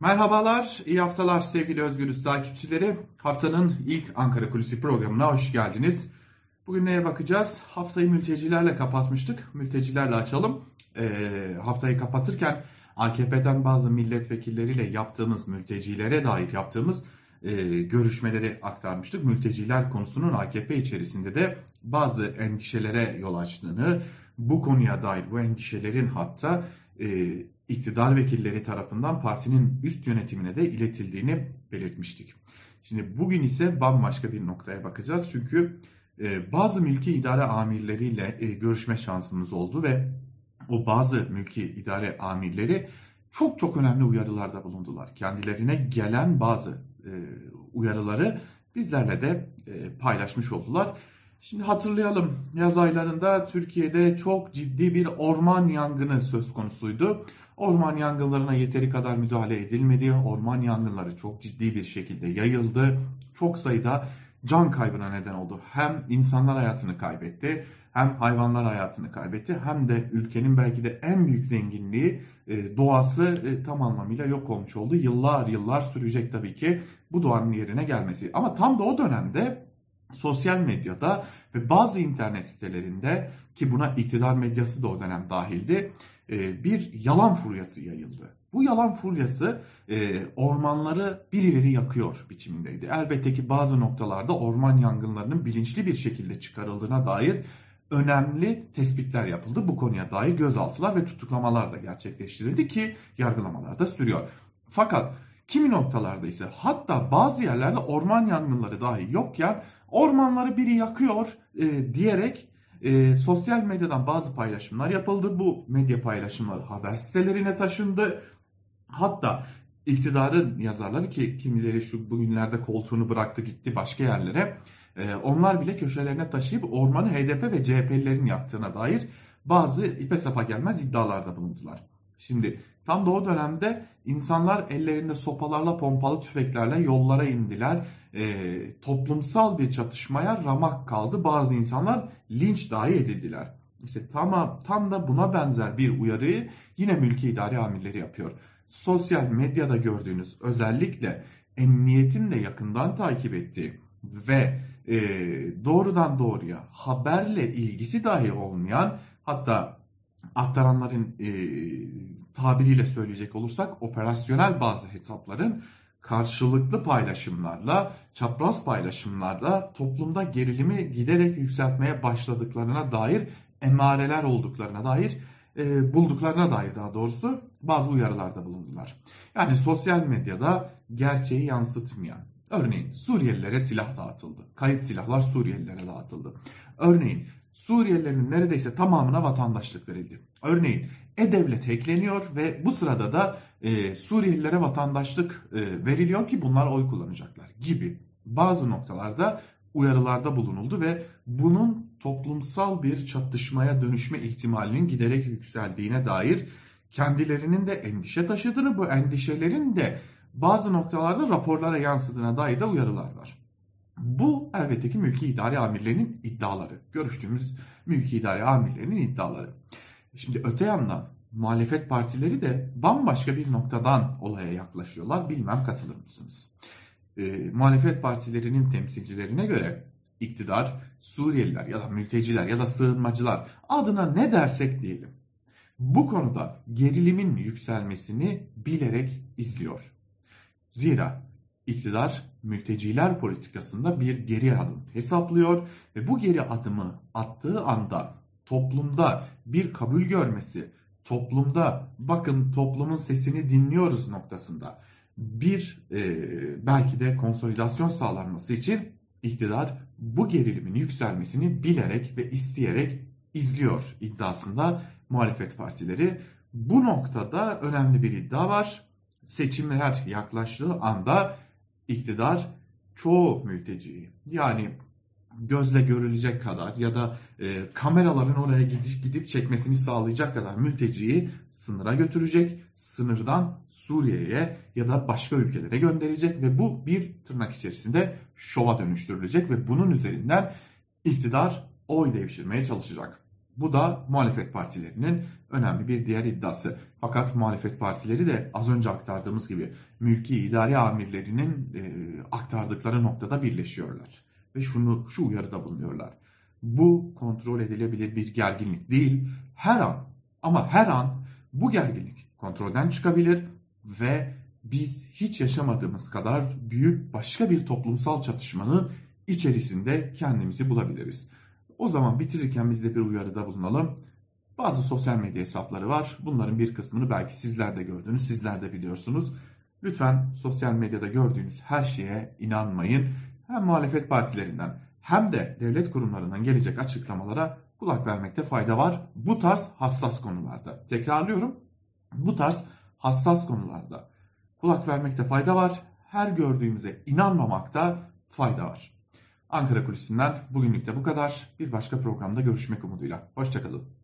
Merhabalar, iyi haftalar sevgili Özgürüz takipçileri. Haftanın ilk Ankara Kulisi programına hoş geldiniz. Bugün neye bakacağız? Haftayı mültecilerle kapatmıştık. Mültecilerle açalım. Ee, haftayı kapatırken AKP'den bazı milletvekilleriyle yaptığımız, mültecilere dair yaptığımız e, görüşmeleri aktarmıştık. Mülteciler konusunun AKP içerisinde de bazı endişelere yol açtığını, bu konuya dair bu endişelerin hatta e, iktidar vekilleri tarafından partinin üst yönetimine de iletildiğini belirtmiştik. Şimdi bugün ise bambaşka bir noktaya bakacağız. Çünkü e, bazı mülki idare amirleriyle e, görüşme şansımız oldu ve o bazı mülki idare amirleri çok çok önemli uyarılarda bulundular. Kendilerine gelen bazı e, uyarıları bizlerle de paylaşmış oldular. Şimdi hatırlayalım yaz aylarında Türkiye'de çok ciddi bir orman yangını söz konusuydu. Orman yangınlarına yeteri kadar müdahale edilmedi. Orman yangınları çok ciddi bir şekilde yayıldı. Çok sayıda can kaybına neden oldu. Hem insanlar hayatını kaybetti, hem hayvanlar hayatını kaybetti, hem de ülkenin belki de en büyük zenginliği e, doğası e, tam anlamıyla yok olmuş oldu. Yıllar yıllar sürecek tabii ki bu doğanın yerine gelmesi. Ama tam da o dönemde sosyal medyada ve bazı internet sitelerinde ki buna iktidar medyası da o dönem dahildi e, bir yalan furyası yayıldı. Bu yalan furyası e, ormanları birileri yakıyor biçimindeydi. Elbette ki bazı noktalarda orman yangınlarının bilinçli bir şekilde çıkarıldığına dair önemli tespitler yapıldı. Bu konuya dair gözaltılar ve tutuklamalar da gerçekleştirildi ki yargılamalar da sürüyor. Fakat kimi noktalarda ise hatta bazı yerlerde orman yangınları dahi yokken ormanları biri yakıyor e, diyerek e, sosyal medyadan bazı paylaşımlar yapıldı. Bu medya paylaşımları haber sitelerine taşındı. Hatta iktidarın yazarları ki kimileri şu bugünlerde koltuğunu bıraktı gitti başka yerlere. E, onlar bile köşelerine taşıyıp ormanı HDP ve CHP'lilerin yaptığına dair bazı ipe sapa gelmez iddialarda bulundular. Şimdi tam da o dönemde insanlar ellerinde sopalarla pompalı tüfeklerle yollara indiler. E, toplumsal bir çatışmaya ramak kaldı. Bazı insanlar linç dahi edildiler. İşte tam, tam da buna benzer bir uyarıyı yine mülki idare amirleri yapıyor. Sosyal medyada gördüğünüz özellikle emniyetin de yakından takip ettiği ve e, doğrudan doğruya haberle ilgisi dahi olmayan hatta aktaranların e, tabiriyle söyleyecek olursak operasyonel bazı hesapların karşılıklı paylaşımlarla, çapraz paylaşımlarla toplumda gerilimi giderek yükseltmeye başladıklarına dair emareler olduklarına dair e, bulduklarına dair daha doğrusu bazı uyarılarda bulundular. Yani sosyal medyada gerçeği yansıtmayan, örneğin Suriyelilere silah dağıtıldı. Kayıt silahlar Suriyelilere dağıtıldı. Örneğin Suriyelilerin neredeyse tamamına vatandaşlık verildi. Örneğin E-Devlet ekleniyor ve bu sırada da e, Suriyelilere vatandaşlık e, veriliyor ki bunlar oy kullanacaklar gibi bazı noktalarda uyarılarda bulunuldu ve bunun toplumsal bir çatışmaya dönüşme ihtimalinin giderek yükseldiğine dair kendilerinin de endişe taşıdığını bu endişelerin de bazı noktalarda raporlara yansıdığına dair de uyarılar var. Bu elbette ki mülki idare amirlerinin iddiaları. Görüştüğümüz mülki idare amirlerinin iddiaları. Şimdi öte yandan muhalefet partileri de bambaşka bir noktadan olaya yaklaşıyorlar. Bilmem katılır mısınız? E, muhalefet partilerinin temsilcilerine göre iktidar Suriyeliler ya da mülteciler ya da sığınmacılar adına ne dersek diyelim. Bu konuda gerilimin yükselmesini bilerek izliyor. Zira iktidar mülteciler politikasında bir geri adım hesaplıyor ve bu geri adımı attığı anda toplumda bir kabul görmesi, toplumda bakın toplumun sesini dinliyoruz noktasında bir e, belki de konsolidasyon sağlanması için iktidar bu gerilimin yükselmesini bilerek ve isteyerek izliyor iddiasında muhalefet partileri. Bu noktada önemli bir iddia var. Seçimler yaklaştığı anda iktidar çoğu mülteciyi yani gözle görülecek kadar ya da e, kameraların oraya gidip, gidip çekmesini sağlayacak kadar mülteciyi sınıra götürecek, sınırdan Suriye'ye ya da başka ülkelere gönderecek ve bu bir tırnak içerisinde şova dönüştürülecek ve bunun üzerinden iktidar oy devşirmeye çalışacak. Bu da muhalefet partilerinin önemli bir diğer iddiası. Fakat muhalefet partileri de az önce aktardığımız gibi mülki idari amirlerinin e, aktardıkları noktada birleşiyorlar. Ve şunu şu uyarıda bulunuyorlar. Bu kontrol edilebilir bir gerginlik değil. Her an ama her an bu gerginlik kontrolden çıkabilir ve biz hiç yaşamadığımız kadar büyük başka bir toplumsal çatışmanın içerisinde kendimizi bulabiliriz. O zaman bitirirken biz de bir uyarıda bulunalım. Bazı sosyal medya hesapları var. Bunların bir kısmını belki sizler de gördünüz, sizler de biliyorsunuz. Lütfen sosyal medyada gördüğünüz her şeye inanmayın. Hem muhalefet partilerinden hem de devlet kurumlarından gelecek açıklamalara kulak vermekte fayda var. Bu tarz hassas konularda. Tekrarlıyorum. Bu tarz hassas konularda kulak vermekte fayda var. Her gördüğümüze inanmamakta fayda var. Ankara Kulisi'nden bugünlük de bu kadar. Bir başka programda görüşmek umuduyla. Hoşçakalın.